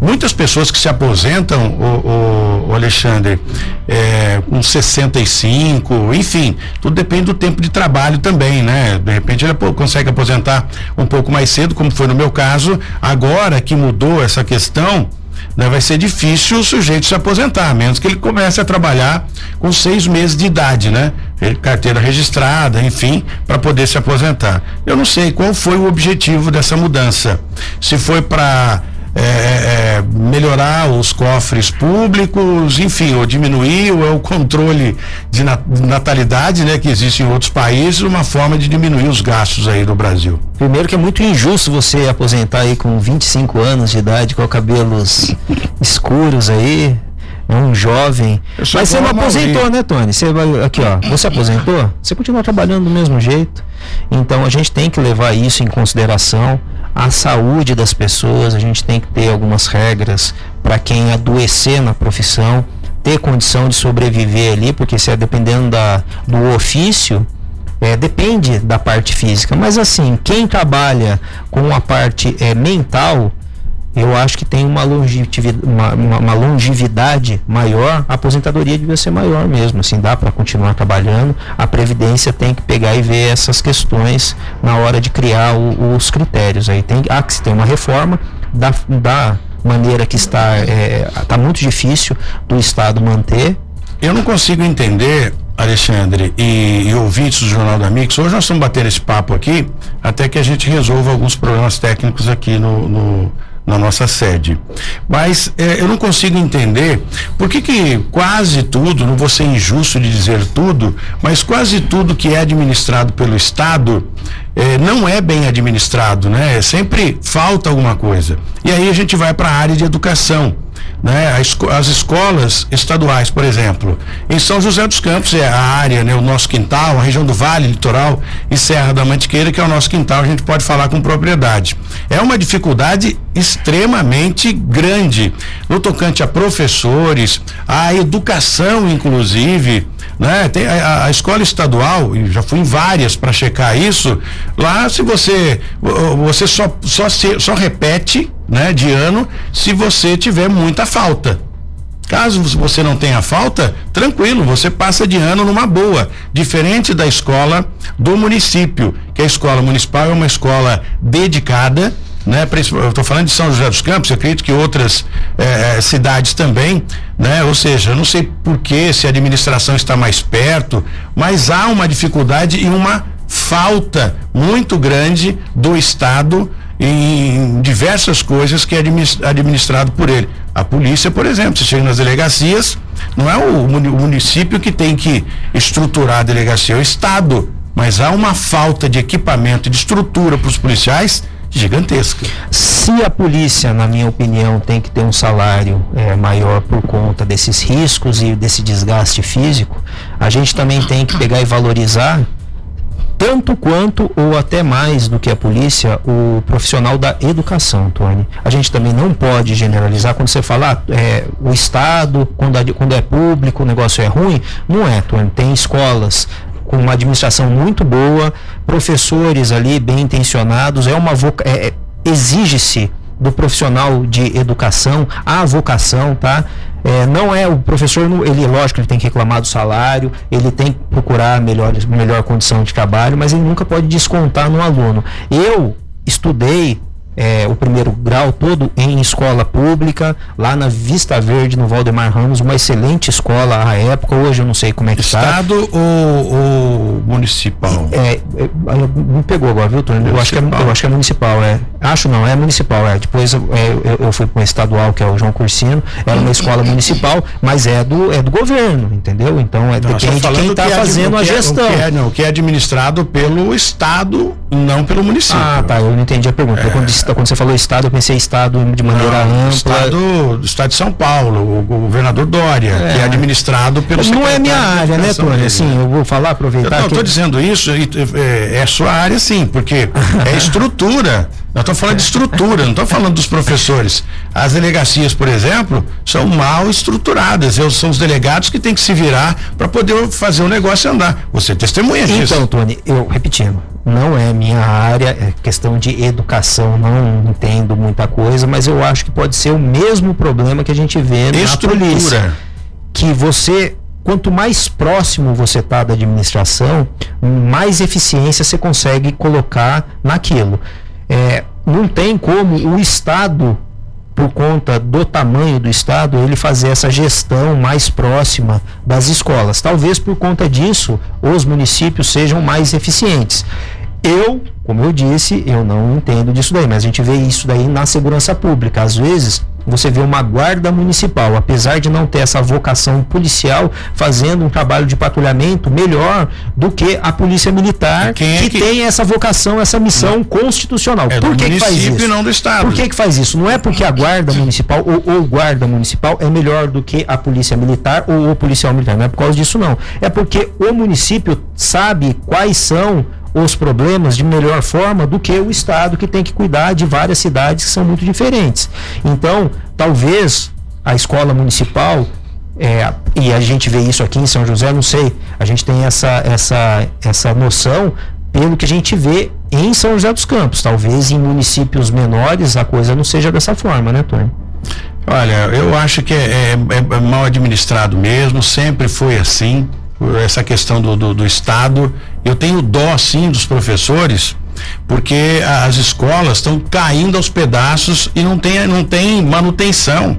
muitas pessoas que se aposentam, o, o, Alexandre, é, com 65, enfim, tudo depende do tempo de trabalho também, né? De repente ele consegue aposentar um pouco mais cedo, como foi no meu caso. Agora que mudou essa questão, né, vai ser difícil o sujeito se aposentar, a menos que ele comece a trabalhar com seis meses de idade, né? Carteira registrada, enfim, para poder se aposentar. Eu não sei qual foi o objetivo dessa mudança. Se foi para é, é, é, melhorar os cofres públicos, enfim, ou diminuir ou é o controle de natalidade, né, que existe em outros países, uma forma de diminuir os gastos aí no Brasil. Primeiro que é muito injusto você aposentar aí com 25 anos de idade, com cabelos escuros aí, é um jovem. Mas você não aposentou, né, Tony? Você vai aqui, ó. Você aposentou? Você continua trabalhando do mesmo jeito. Então a gente tem que levar isso em consideração a saúde das pessoas, a gente tem que ter algumas regras para quem adoecer na profissão, ter condição de sobreviver ali, porque se é dependendo da, do ofício, é, depende da parte física. Mas assim, quem trabalha com a parte é, mental, eu acho que tem uma longevidade, uma, uma, longevidade maior, a aposentadoria devia ser maior mesmo, assim, dá para continuar trabalhando, a Previdência tem que pegar e ver essas questões na hora de criar o, os critérios, aí tem há que se ter uma reforma da, da maneira que está, é, tá muito difícil do Estado manter. Eu não consigo entender Alexandre e, e, ouvintes do Jornal da Mix, hoje nós vamos bater esse papo aqui até que a gente resolva alguns problemas técnicos aqui no, no na nossa sede. Mas é, eu não consigo entender por que, que quase tudo, não vou ser injusto de dizer tudo, mas quase tudo que é administrado pelo Estado é, não é bem administrado, né? Sempre falta alguma coisa. E aí a gente vai para a área de educação né? As escolas estaduais, por exemplo, em São José dos Campos é a área, né? O nosso quintal, a região do Vale, Litoral e Serra da Mantiqueira, que é o nosso quintal, a gente pode falar com propriedade. É uma dificuldade extremamente grande no tocante a professores, a educação, inclusive, né? Tem a, a escola estadual, já fui em várias para checar isso, lá se você você só só se, só repete, né, de ano se você tiver muita falta. Caso você não tenha falta, tranquilo, você passa de ano numa boa, diferente da escola do município, que a escola municipal é uma escola dedicada, né? Eu estou falando de São José dos Campos, acredito que outras eh, cidades também, né? Ou seja, eu não sei por que se a administração está mais perto, mas há uma dificuldade e uma falta muito grande do Estado em diversas coisas que é administrado por ele. A polícia, por exemplo, você chega nas delegacias, não é o município que tem que estruturar a delegacia, é o Estado. Mas há uma falta de equipamento e de estrutura para os policiais gigantesca. Se a polícia, na minha opinião, tem que ter um salário é, maior por conta desses riscos e desse desgaste físico, a gente também tem que pegar e valorizar tanto quanto ou até mais do que a polícia, o profissional da educação, Tony. A gente também não pode generalizar quando você fala ah, é, o Estado, quando, quando é público, o negócio é ruim. Não é, Tony. Tem escolas com uma administração muito boa, professores ali bem intencionados, é uma voca é, é exige-se do profissional de educação a vocação, tá? É, não é o professor, ele lógico, ele tem que reclamar do salário, ele tem que procurar melhor, melhor condição de trabalho, mas ele nunca pode descontar no aluno. Eu estudei é, o primeiro grau todo em escola pública, lá na Vista Verde, no Valdemar Ramos, uma excelente escola à época, hoje eu não sei como é que está. Estado ou, ou, municipal? É, é, me pegou agora, viu, Tony? Eu acho, que é, eu acho que é municipal, é. Acho não, é municipal, é. Depois é, eu, eu, fui para uma estadual, que é o João Cursino, era uma escola municipal, mas é do, é do governo, entendeu? Então é, não, depende de quem está fazendo a gestão. O que, é, não, que é administrado pelo Estado, não pelo município. Ah, tá, eu não entendi a pergunta. É. Quando quando você falou Estado, eu pensei Estado de maneira não, ampla. Estado, do Estado de São Paulo, o, governador Dória, é. que é administrado pelo Não é minha área, né, Tony? Assim, eu vou falar, aproveitar. Eu estou que... dizendo isso, é, é sua área sim, porque *laughs* é estrutura. Nós estamos falando de estrutura, não estou falando dos professores. As delegacias, por exemplo, são mal estruturadas. Eu, são os delegados que têm que se virar para poder fazer o negócio andar. Você testemunha disso. Então, Tony, eu repetindo, não é minha área, é questão de educação, não entendo muita coisa, mas eu acho que pode ser o mesmo problema que a gente vê na estrutura. polícia. Que você quanto mais próximo você está da administração, mais eficiência você consegue colocar naquilo. É, não tem como o Estado, por conta do tamanho do Estado, ele fazer essa gestão mais próxima das escolas. Talvez por conta disso os municípios sejam mais eficientes. Eu, como eu disse, eu não entendo disso daí, mas a gente vê isso daí na segurança pública. Às vezes, você vê uma guarda municipal, apesar de não ter essa vocação policial, fazendo um trabalho de patrulhamento melhor do que a polícia militar, que, é que, tem essa vocação, essa missão não. constitucional. É Por que, que faz isso? não do estado. Por que, que faz isso? Não é porque a guarda municipal ou o guarda municipal é melhor do que a polícia militar ou o policial militar. Não é por causa disso não. É porque o município sabe quais são os problemas de melhor forma do que o Estado que tem que cuidar de várias cidades que são muito diferentes. Então, talvez a escola municipal é, e a gente vê isso aqui em São José, não sei, a gente tem essa, essa, essa noção pelo que a gente vê em São José dos Campos. Talvez em municípios menores a coisa não seja dessa forma, né, Tony? Olha, eu acho que é, é, é mal administrado mesmo, sempre foi assim essa questão do, do, do Estado. Eu tenho dó, sim, dos professores, porque as escolas estão caindo aos pedaços e não tem, não tem manutenção.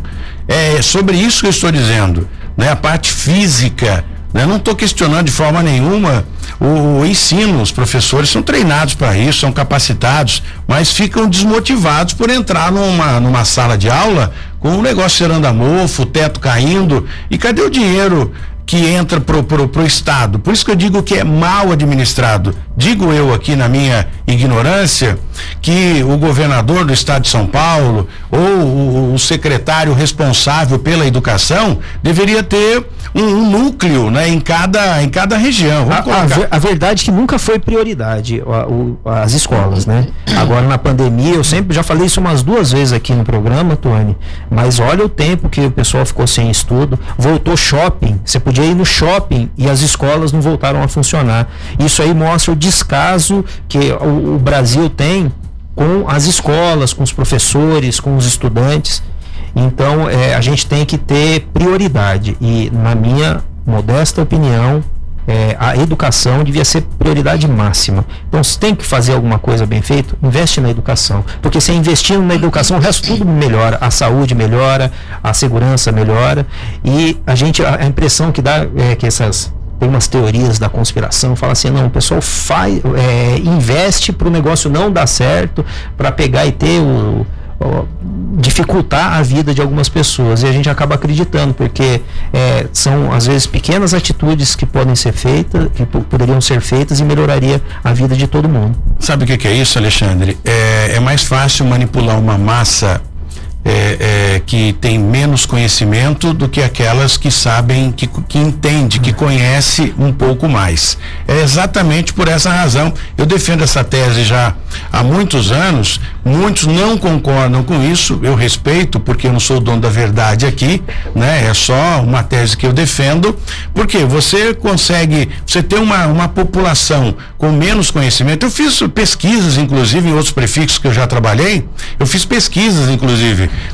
É sobre isso que eu estou dizendo. Né? A parte física. Né? Não estou questionando de forma nenhuma o, o ensino. Os professores são treinados para isso, são capacitados, mas ficam desmotivados por entrar numa, numa sala de aula com o negócio cheirando a mofo, o teto caindo. E cadê o dinheiro que entra pro, pro, Estado. Por isso que eu digo que é mal administrado. Digo eu aqui na minha ignorância que o governador do Estado de São Paulo ou o, secretário responsável pela educação deveria ter um, um, núcleo né, em, cada, em cada região. A, a, a, verdade é que nunca foi prioridade a, o, as escolas, né? Agora na pandemia, eu sempre já falei isso umas duas vezes aqui no programa, Tony, mas olha o tempo que o pessoal ficou sem estudo, voltou shopping, você podia ir no shopping e as escolas não voltaram a funcionar. Isso aí mostra o descaso que o, o Brasil tem com as escolas, com os professores, com os estudantes. Então, é, a gente tem que ter prioridade. E, na minha modesta opinião, é, a educação devia ser prioridade máxima. Então, se tem que fazer alguma coisa bem feita, investe na educação. Porque se investindo na educação, o resto tudo melhora. A saúde melhora, a segurança melhora. E a gente, a, impressão que dá é que essas tem umas teorias da conspiração, fala assim, não, o pessoal faz, é, investe para o negócio não dar certo, para pegar e ter o, dificultar a vida de algumas pessoas. E a gente acaba acreditando porque é, são às vezes pequenas atitudes que podem ser feitas que poderiam ser feitas e melhoraria a vida de todo mundo. Sabe o que, que é isso Alexandre? É, é mais fácil manipular uma massa é, é, que tem menos conhecimento do que aquelas que sabem, que, que entende, que conhece um pouco mais. É exatamente por essa razão. Eu defendo essa tese já há muitos anos. Muitos não concordam com isso. Eu respeito, porque eu não sou o dono da verdade aqui, né? É só uma tese que eu defendo. Porque você consegue, você tem uma, uma população com menos conhecimento. Eu fiz pesquisas, inclusive, em outros prefixos que eu já trabalhei. Eu fiz pesquisas, inclusive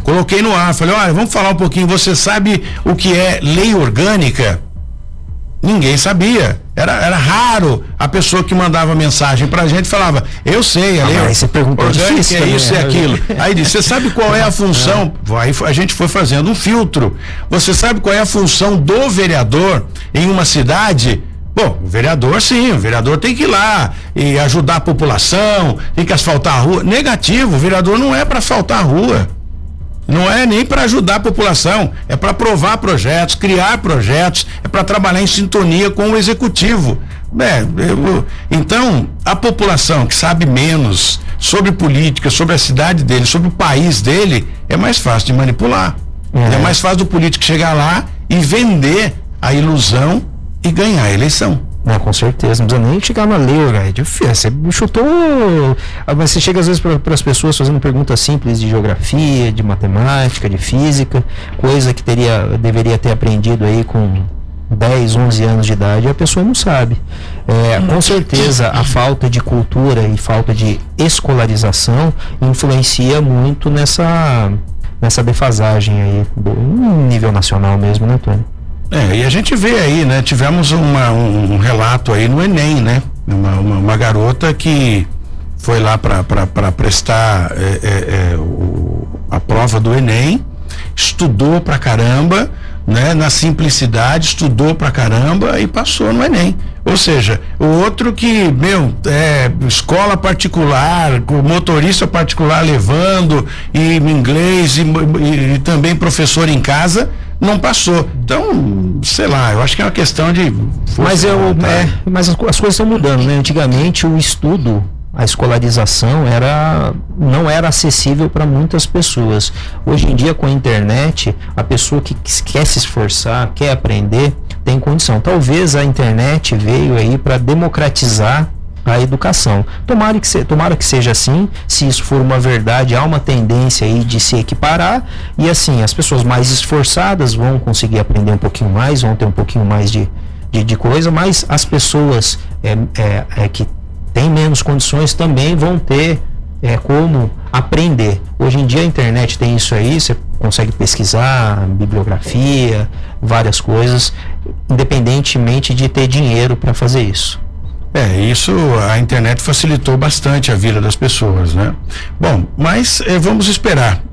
Coloquei no ar, falei, olha, vamos falar um pouquinho. Você sabe o que é lei orgânica? Ninguém sabia. Era, era raro a pessoa que mandava mensagem pra gente falava, eu sei, ali, Ah, mas você perguntou orgânico difícil é também, isso e né? aquilo. Aí disse, você sabe qual é a *laughs* função? Aí a gente foi fazendo um filtro. Você sabe qual é a função do vereador em uma cidade? Bom, o vereador sim, o vereador tem que ir lá e ajudar a população, tem que asfaltar a rua. Negativo, o vereador não é para asfaltar a rua. Não é nem para ajudar a população, é para aprovar projetos, criar projetos, é para trabalhar em sintonia com o executivo. É, eu- então, a população que sabe menos sobre política, sobre a cidade dele, sobre o país dele, é mais fácil de manipular. É. É, mais fácil do político chegar lá e vender a ilusão e ganhar a eleição. Não, com certeza, não precisa nem chegar na lei, velho. É difícil. Você chutou. Ah, Mas você chega às vezes para as pessoas fazendo perguntas simples de geografia, de matemática, de física, coisa que teria, deveria ter aprendido aí com 10, 11 anos de idade, e a pessoa não sabe. É, com certeza, a falta de cultura e falta de escolarização influencia muito nessa, nessa defasagem aí, do em nível nacional mesmo, né, Tony? É, e a gente vê aí, né? Tivemos uma- um, relato aí no Enem, né? Uma, uma, uma garota que foi lá para prestar é, é, é, o- a prova do Enem, estudou pra caramba, né? Na simplicidade, estudou pra caramba e passou no Enem. Ou seja, o outro que, meu, é, escola particular, motorista particular levando, e inglês, e, e- e também professor em casa, não passou. Então, sei lá, eu acho que é uma questão de. Mas, eu, é, mas as, as coisas estão mudando, né? Antigamente o estudo, a escolarização era não era acessível para muitas pessoas. Hoje em dia com a internet, a pessoa que quer se esforçar, quer aprender, tem condição. Talvez a internet veio aí para democratizar a educação. Tomara que, se, tomara que seja assim, se isso for uma verdade, há uma tendência aí de se equiparar, e assim, as pessoas mais esforçadas vão conseguir aprender um pouquinho mais, vão ter um pouquinho mais de, de, de coisa, mas as pessoas é, é, é, que têm menos condições também vão ter é, como aprender. Hoje em dia a internet tem isso aí, você consegue pesquisar, bibliografia, várias coisas, independentemente de ter dinheiro para fazer isso. É, isso a internet facilitou bastante a vida das pessoas, né? Bom, mas eh, vamos esperar.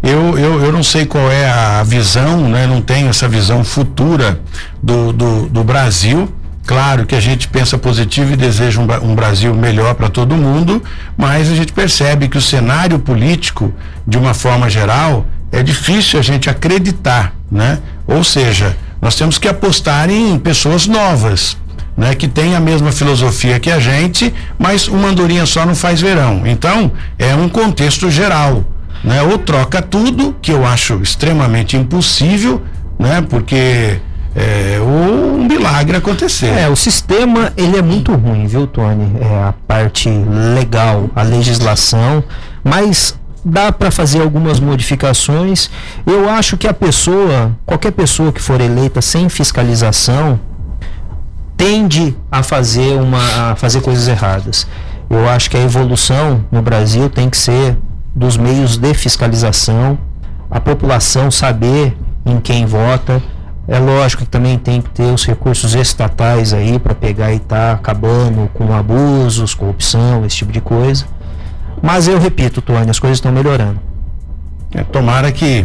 Eu, eu, eu não sei qual é a visão, né? Não tenho essa visão futura do, do, do Brasil. Claro que a gente pensa positivo e deseja um, um Brasil melhor para todo mundo, mas a gente percebe que o cenário político, de uma forma geral, é difícil a gente acreditar, né? Ou seja, nós temos que apostar em pessoas novas, né, que tem a mesma filosofia que a gente, mas uma andorinha só não faz verão. Então, é um contexto geral, né? Ou troca tudo, que eu acho extremamente impossível, né? Porque é, um milagre acontecer. É, o sistema ele é muito ruim, viu, Tony? É a parte legal, a legislação, mas dá para fazer algumas modificações. Eu acho que a pessoa, qualquer pessoa que for eleita sem fiscalização, tende a fazer uma a fazer coisas erradas. Eu acho que a evolução no Brasil tem que ser dos meios de fiscalização, a população saber em quem vota. É lógico que também tem que ter os recursos estatais aí para pegar e estar acabando com abusos, corrupção, esse tipo de coisa. Mas eu repito, Tony, as coisas estão melhorando. É, tomara que,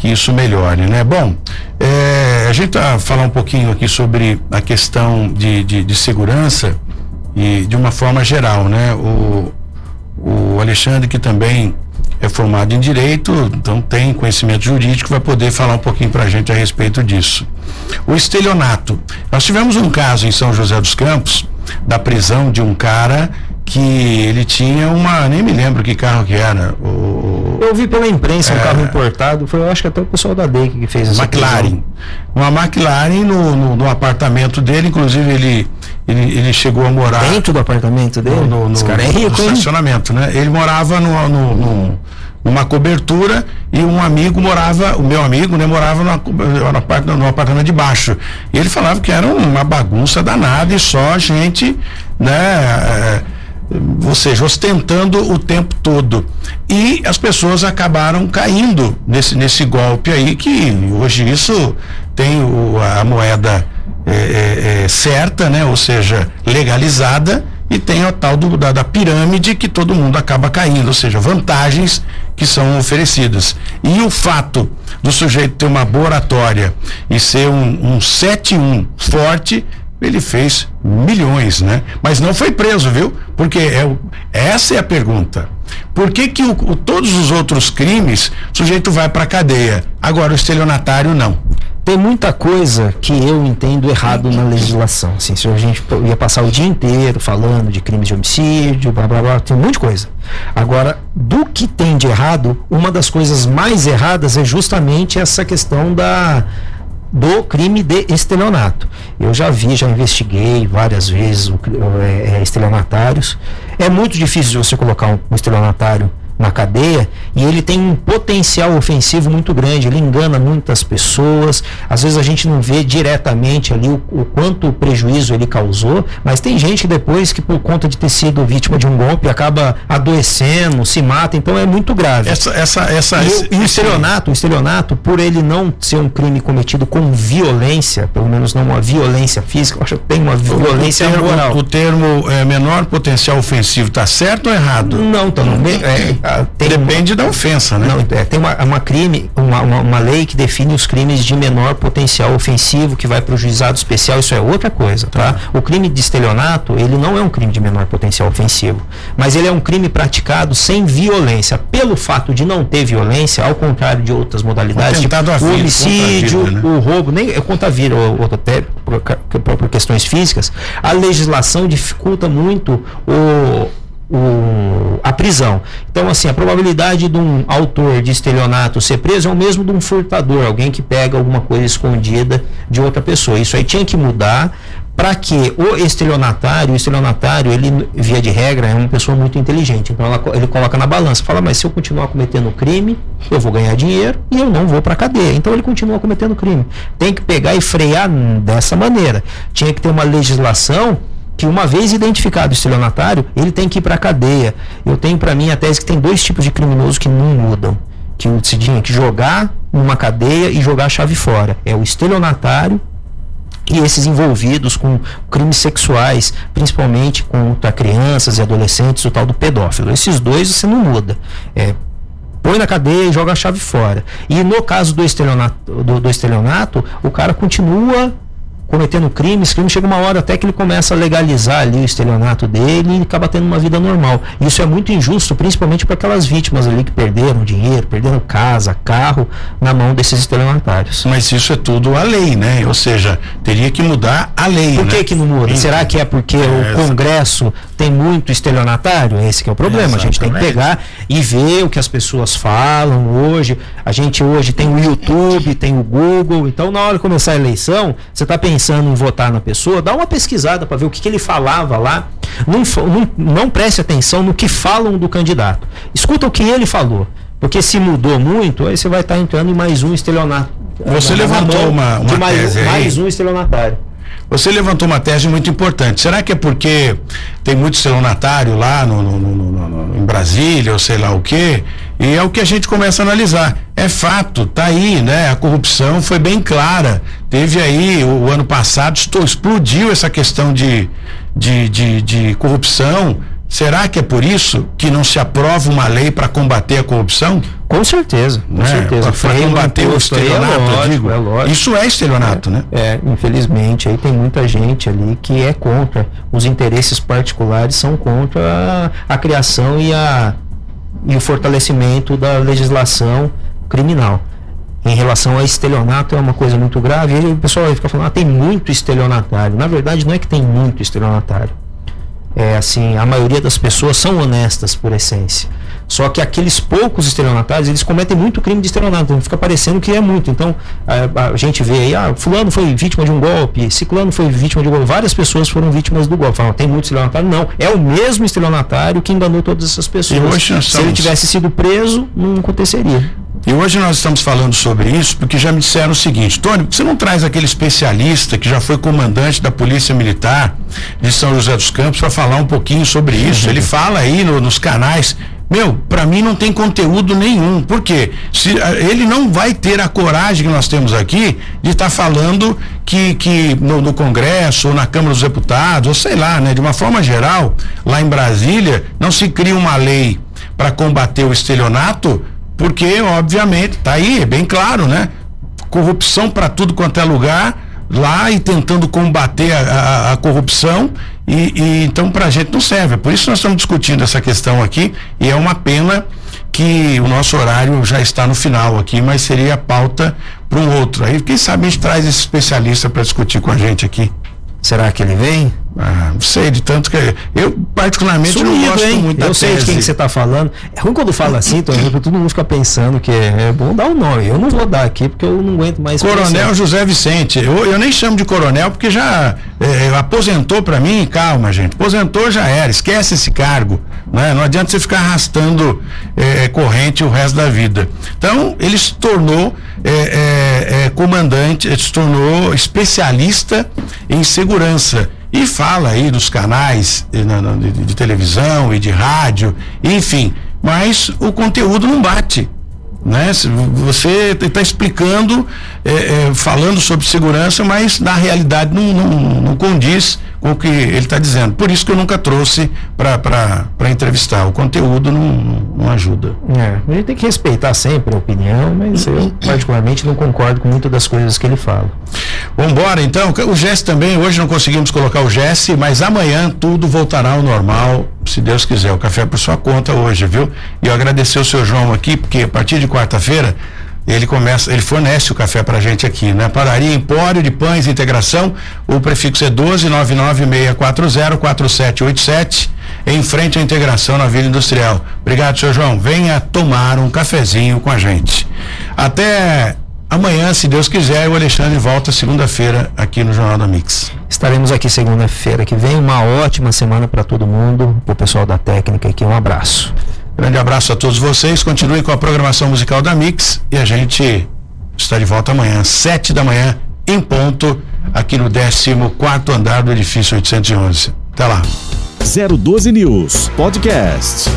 que isso melhore, né? Bom, é, a gente vai falar um pouquinho aqui sobre a questão de, de, de segurança e de uma forma geral, né? O, o Alexandre, que também é formado em Direito, então tem conhecimento jurídico, vai poder falar um pouquinho para a gente a respeito disso. O estelionato. Nós tivemos um caso em São José dos Campos, da prisão de um cara que ele tinha uma, nem me lembro que carro que era, o, Eu vi pela imprensa um É. carro importado, foi eu acho que até o pessoal da DEIC que fez essa McLaren. Uma McLaren no, no, no apartamento dele, inclusive ele, ele, ele chegou a morar Dentro do apartamento dele? no, no, no, Esse cara é no rico, hein? estacionamento, né? Ele morava no, no- no- numa cobertura e um amigo morava, o meu amigo, né, morava numa no, apart- no apartamento de baixo. E ele falava que era uma bagunça danada e só gente, né? é, ou seja, ostentando o tempo todo. E as pessoas acabaram caindo nesse, nesse golpe aí, que hoje isso tem o- a moeda é, é, é, certa, né? Ou seja, legalizada e tem a tal do, da, da, pirâmide que todo mundo acaba caindo, ou seja, vantagens que são oferecidas. E o fato do sujeito ter uma boa oratória e ser um, um 7-1 forte, ele fez milhões, né? Mas não foi preso, viu? Porque é essa é a pergunta. Por que, que o, o, todos os outros crimes o sujeito vai para cadeia? Agora o estelionatário não tem muita coisa que eu entendo errado na legislação. Assim, se a gente ia passar o dia inteiro falando de crimes de homicídio, blá blá blá, tem um monte de coisa. Agora, do que tem de errado, uma das coisas mais erradas é justamente essa questão da do crime de estelionato. Eu já vi, já investiguei várias vezes o, é, é, estelionatários. É muito difícil você colocar um, um estelionatário na cadeia e ele tem um potencial ofensivo muito grande, ele engana muitas pessoas, às vezes a gente não vê diretamente ali o, o quanto prejuízo ele causou, mas tem gente depois que por conta de ter sido vítima de um golpe acaba adoecendo, se mata, então é muito grave. Essa, essa, essa, e, esse, e o estelionato, o estelionato, por ele não ser um crime cometido com violência, pelo menos não uma violência física, eu acho que tem uma violência o termo, moral. O termo é, menor potencial ofensivo está certo ou errado? Não, então, é, Depende uma, da ofensa, né? Não, é, tem uma, uma crime, uma, uma, uma, lei que define os crimes de menor potencial ofensivo que vai para o juizado especial, isso é outra coisa, tá? tá? O crime de estelionato, ele não é um crime de menor potencial ofensivo, mas ele é um crime praticado sem violência. Pelo fato de não ter violência, ao contrário de outras modalidades, tipo, o homicídio, vida, né? o roubo, nem eu conta a vida, ou, ou até por, por questões físicas, a legislação dificulta muito o o, a prisão. Então, assim, a probabilidade de um autor de estelionato ser preso é o mesmo de um furtador, alguém que pega alguma coisa escondida de outra pessoa. Isso aí tinha que mudar para que o estelionatário, o estelionatário, ele, via de regra, é uma pessoa muito inteligente. Então, ela, ele coloca na balança, fala, mas se eu continuar cometendo crime, eu vou ganhar dinheiro e eu não vou para cadeia. Então, ele continua cometendo crime. Tem que pegar e frear dessa maneira. Tinha que ter uma legislação que uma vez identificado o estelionatário, ele tem que ir para a cadeia. Eu tenho para mim a tese que tem dois tipos de criminosos que não mudam. Que você tinha que jogar numa cadeia e jogar a chave fora. É o estelionatário e esses envolvidos com crimes sexuais, principalmente contra crianças e adolescentes, o tal do pedófilo. Esses dois você não muda. É, põe na cadeia e joga a chave fora. E no caso do estelionato, do, do estelionato o cara continua cometendo crimes, crime chega uma hora até que ele começa a legalizar ali o estelionato dele e acaba tendo uma vida normal. Isso é muito injusto, principalmente para aquelas vítimas ali que perderam dinheiro, perderam casa, carro na mão desses estelionatários. Mas isso é tudo a lei, né? Ou seja, teria que mudar a lei. Por que né? que não muda? Será que é porque é, o Congresso tem muito estelionatário? Esse é o problema. É, a gente tem que pegar e ver o que as pessoas falam hoje. A gente hoje tem o YouTube, tem o Google. Então, na hora de começar a eleição, você está pensando pensando em votar na pessoa, dá uma pesquisada para ver o que, que, ele falava lá. Não, não, não preste atenção no que falam do candidato. Escuta o que ele falou. Porque se mudou muito, aí você vai estar tá entrando em mais um estelionato. Você levantou uma, uma mais, tese mais um estelionatário. Você levantou uma tese muito importante. Será que é porque tem muito estelionatário lá no, no, no, no, em Brasília, ou sei lá o quê? E é o que a gente começa a analisar. É fato, tá aí, né? A corrupção foi bem clara. Teve aí, o, o ano passado, explodiu essa questão de, de, de, de corrupção. Será que é por isso que não se aprova uma lei para combater a corrupção? Com certeza, com é, certeza. Para combater o estelionato, é lógico. É lógico. Isso é estelionato, é, né? É, infelizmente, aí tem muita gente ali que é contra. Os interesses particulares são contra a, a criação e a e o fortalecimento da legislação criminal. Em relação a estelionato é uma coisa muito grave. E o pessoal vai ficar falando, ah, tem muito estelionatário. Na verdade, não é que tem muito estelionatário. É assim, a maioria das pessoas são honestas por essência. Só que aqueles poucos estelionatários, eles cometem muito crime de estelionato, então fica parecendo que é muito. Então, a, a, gente vê aí, ah, fulano foi vítima de um golpe, ciclano foi vítima de um golpe, várias pessoas foram vítimas do golpe. Falam, tem muito estelionatário? Não, é o mesmo estelionatário que enganou todas essas pessoas. Se estamos... ele tivesse sido preso, não aconteceria. E hoje nós estamos falando sobre isso porque já me disseram o seguinte, Tony, você não traz aquele especialista que já foi comandante da Polícia Militar de São José dos Campos para falar um pouquinho sobre isso? *laughs* Ele fala aí no, nos canais meu, para mim não tem conteúdo nenhum. Por quê? Se, ele não vai ter a coragem que nós temos aqui de estar tá falando que, que no, no, Congresso ou na Câmara dos Deputados, ou sei lá, né? De uma forma geral, lá em Brasília, não se cria uma lei para combater o estelionato, porque, obviamente, tá aí, é bem claro, né? Corrupção para tudo quanto é lugar lá e tentando combater a, a, a corrupção e, e então para a gente não serve. Por isso nós estamos discutindo essa questão aqui e é uma pena que o nosso horário já está no final aqui, mas seria a pauta para um outro. Aí quem sabe a gente traz esse especialista para discutir com a gente aqui. Será que ele vem? Ah, não sei, de tanto que. Eu, particularmente, Sumido, não gosto hein? muito da Eu sei de quem que você está falando. É ruim quando fala assim, então, todo mundo fica pensando que é, é bom dar o um nome. Eu não vou dar aqui porque eu não aguento mais. Coronel pensar. José Vicente. Eu, eu nem chamo de coronel porque já é, aposentou para mim. Calma, gente. Aposentou já era. Esquece esse cargo. Né? Não adianta você ficar arrastando é, corrente o resto da vida. Então, ele se tornou é, é, é comandante, se tornou especialista em segurança e fala aí dos canais de, de, de televisão e de rádio, enfim, mas o conteúdo não bate né? Você está explicando, é, é, falando sobre segurança, mas na realidade não, não, não condiz com o que ele está dizendo. Por isso que eu nunca trouxe para entrevistar. O conteúdo não, não, ajuda. É, a gente tem que respeitar sempre a opinião, mas eu particularmente não concordo com muitas das coisas que ele fala. Vamos embora então. O Jesse também, hoje não conseguimos colocar o Jesse, mas amanhã tudo voltará ao normal, se Deus quiser. O café é por sua conta hoje, viu? E eu agradecer o seu João aqui, porque a partir de quarta-feira ele começa, ele fornece o café pra gente aqui, né? Padaria Empório de Pães Integração, o prefixo é 12 99640 4787, em frente à integração na Vila Industrial. Obrigado, seu João. Venha tomar um cafezinho com a gente. Até amanhã, se Deus quiser, o Alexandre volta segunda-feira aqui no Jornal da Mix. Estaremos aqui segunda-feira que vem. Uma ótima semana para todo mundo. O pessoal da técnica aqui, um abraço. Grande abraço a todos vocês. Continue com a programação musical da Mix e a gente está de volta amanhã, sete da manhã, em ponto, aqui no 14 quarto andar do edifício 811. Até lá. 012 News Podcast.